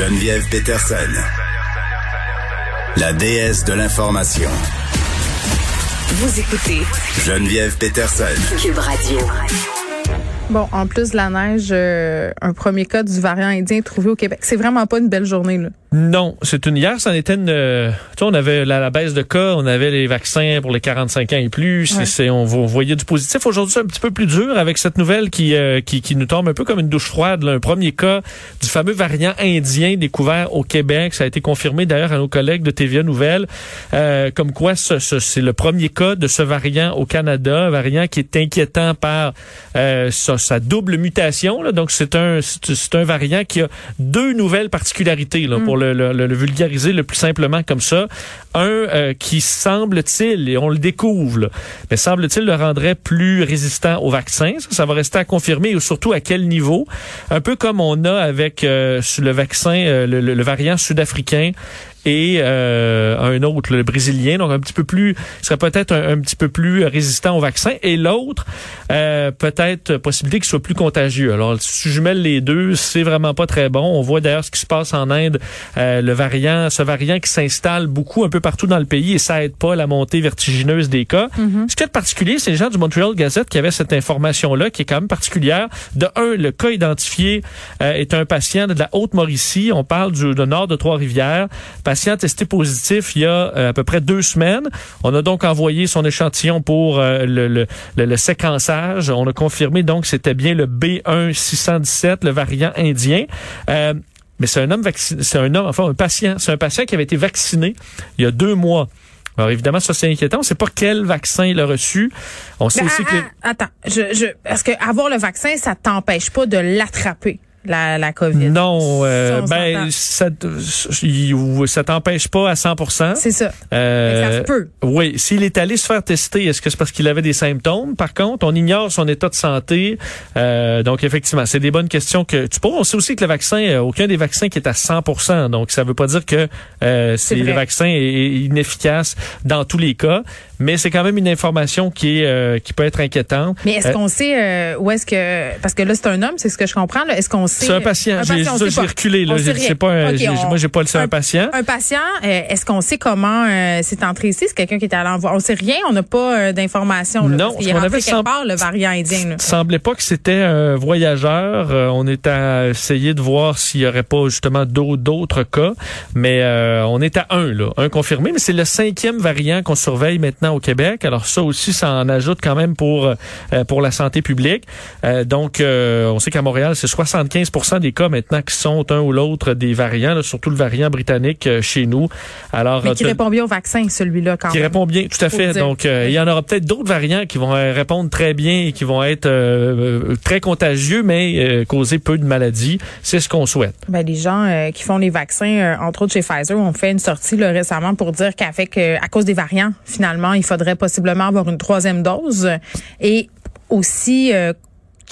Geneviève Peterson. La déesse de l'information. Vous écoutez Geneviève Peterson. Cube Radio. Bon, en plus de la neige, euh, un premier cas du variant indien trouvé au Québec. C'est vraiment pas une belle journée, là. Non, c'est une hier, c'en était une. Euh, tu sais, on avait la, la, baisse de cas, on avait les vaccins pour les 45 ans et plus. Ouais. C'est, on, on voyait du positif. Aujourd'hui, c'est un petit peu plus dur avec cette nouvelle qui, euh, qui, qui nous tombe un peu comme une douche froide. là. Un premier cas du fameux variant indien découvert au Québec. Ça a été confirmé d'ailleurs à nos collègues de TVA Nouvelles, euh, comme quoi ce, ce- c'est le premier cas de ce variant au Canada, un variant qui est inquiétant par euh, sa, sa double mutation. là. Donc c'est un, c'est c'est un variant qui a deux nouvelles particularités là, pour le, le- le- vulgariser le plus simplement comme ça. Un euh, qui semble-t-il, et on le découvre, là, mais semble-t-il le rendrait plus résistant au vaccin? Ça, ça va rester à confirmer et surtout à quel niveau? Un peu comme on a avec euh, le vaccin, euh, le- le variant sud-africain et euh, un autre, le brésilien, donc un petit peu plus, serait peut-être un, un petit peu plus résistant au vaccin, et l'autre, euh, peut-être possibilité qu'il soit plus contagieux. Alors, si je jumelle les deux, c'est vraiment pas très bon. On voit d'ailleurs ce qui se passe en Inde, euh, le variant, ce variant qui s'installe beaucoup un peu partout dans le pays et ça aide pas la montée vertigineuse des cas. Ce qui est particulier, c'est les gens du Montreal Gazette qui avaient cette information-là, qui est quand même particulière. De un, le cas identifié euh, est un patient de la Haute-Mauricie. On parle du, du nord de Trois-Rivières. Patient testé positif il y a euh, à peu près deux semaines. On a donc envoyé son échantillon pour euh, le, le, le- le séquençage. On a confirmé donc que c'était bien le B1617, le variant indien. Euh, mais c'est un homme vacciné, c'est un homme, enfin un patient, c'est un patient qui avait été vacciné il y a deux mois. Alors évidemment, ça c'est inquiétant. On ne sait pas quel vaccin il a reçu. On sait Ben, aussi que ah, ah, attends, je, je, parce que avoir le vaccin, ça t'empêche pas de l'attraper, la, la COVID. non, euh, ben ça, ça t'empêche pas à 100%. C'est ça. Euh, ça se peut. Oui, s'il est allé se faire tester, est-ce que c'est parce qu'il avait des symptômes? Par contre, on ignore son état de santé. Euh, donc, effectivement, c'est des bonnes questions que tu poses. On sait aussi que le vaccin, euh, aucun des vaccins qui est à 100% Donc, ça veut pas dire que euh, c'est le vaccin est, inefficace dans tous les cas. Mais c'est quand même une information qui est euh, qui peut être inquiétante. Mais est-ce qu'on sait euh, où est-ce que parce que là c'est un homme, c'est ce que je comprends. Est-ce qu'on sait c'est un patient. J'ai on reculé. Là. On. C'est pas un- Ok, j'ai- on- moi, j'ai pas le c'est un, un- patient. Un patient, euh, est-ce qu'on sait comment euh, c'est entré ici? C'est quelqu'un qui est allé en voir. On sait rien, on n'a pas euh, d'informations. Non, parce qu'on rentré avait quelque part, le variant indien. Là. semblait pas que c'était un voyageur. Euh, on est à essayer de voir s'il y aurait pas justement d'autres d'autres cas, mais euh, on est à un là, un confirmé. Mais c'est le cinquième variant qu'on surveille maintenant au Québec. Alors ça aussi, ça en ajoute quand même pour euh, pour la santé publique. Euh, donc, euh, on sait qu'à Montréal, c'est 75% des cas maintenant qui sont un ou l'autre des variants, là, surtout le variant britannique euh, chez nous. Alors, Mais qui euh, répond bien au vaccin, celui-là, quand qui même. répond bien, tout à fait. Donc, euh, il y en aura peut-être d'autres variants qui vont répondre très bien et qui vont être euh, très contagieux, mais causer peu de maladies. C'est ce qu'on souhaite. Ben, les gens qui font les vaccins, entre autres chez Pfizer, ont fait une sortie là, récemment pour dire qu'avec à cause des variants, finalement, il faudrait possiblement avoir une troisième dose et aussi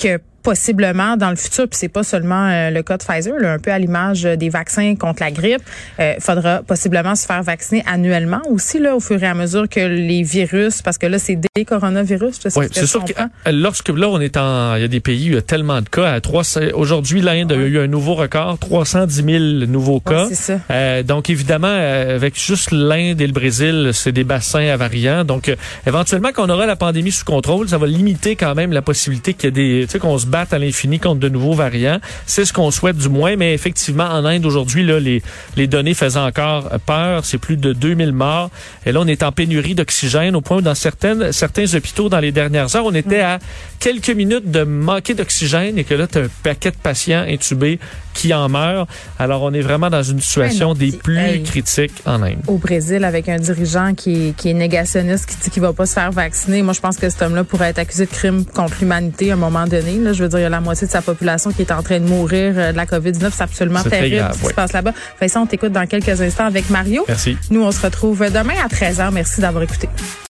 que possiblement dans le futur, puis c'est pas seulement euh, le cas de Pfizer, là, un peu à l'image euh, des vaccins contre la grippe, euh, faudra possiblement se faire vacciner annuellement aussi là au fur et à mesure que les virus, parce que là c'est des coronavirus, je sais Oui, c'est sûr que euh, lorsque là on est en, il y a des pays où il y a tellement de cas. À trois, aujourd'hui l'Inde a eu un nouveau record, 310 000 nouveaux Ouais, cas. c'est ça. Euh, donc évidemment, avec juste l'Inde et le Brésil, c'est des bassins à variants. Donc éventuellement, quand on aura la pandémie sous contrôle, ça va limiter quand même la possibilité qu'il y ait des, tu sais, qu'on se à l'infini contre de nouveaux variants. C'est ce qu'on souhaite du moins. Mais effectivement, en Inde aujourd'hui, là, les les données faisaient encore peur. C'est plus de 2000 morts. Et là, on est en pénurie d'oxygène au point où dans certaines certains hôpitaux dans les dernières heures, on était à quelques minutes de manquer d'oxygène et que là, tu as un paquet de patients intubés qui en meurent. Alors, on est vraiment dans une situation des plus hey. critiques en Inde. au Brésil avec un dirigeant qui est, qui est négationniste, qui dit qu'il va pas se faire vacciner. Moi, je pense que cet homme-là pourrait être accusé de crime contre l'humanité à un moment donné. Là. Je veux veux dire, il y a la moitié de sa population qui est en train de mourir euh, de la COVID-19. C'est absolument terrible grave, ce qui oui. se passe là-bas. Vincent, on t'écoute dans quelques instants avec Mario. Merci. Nous, on se retrouve demain à 13h. Merci d'avoir écouté.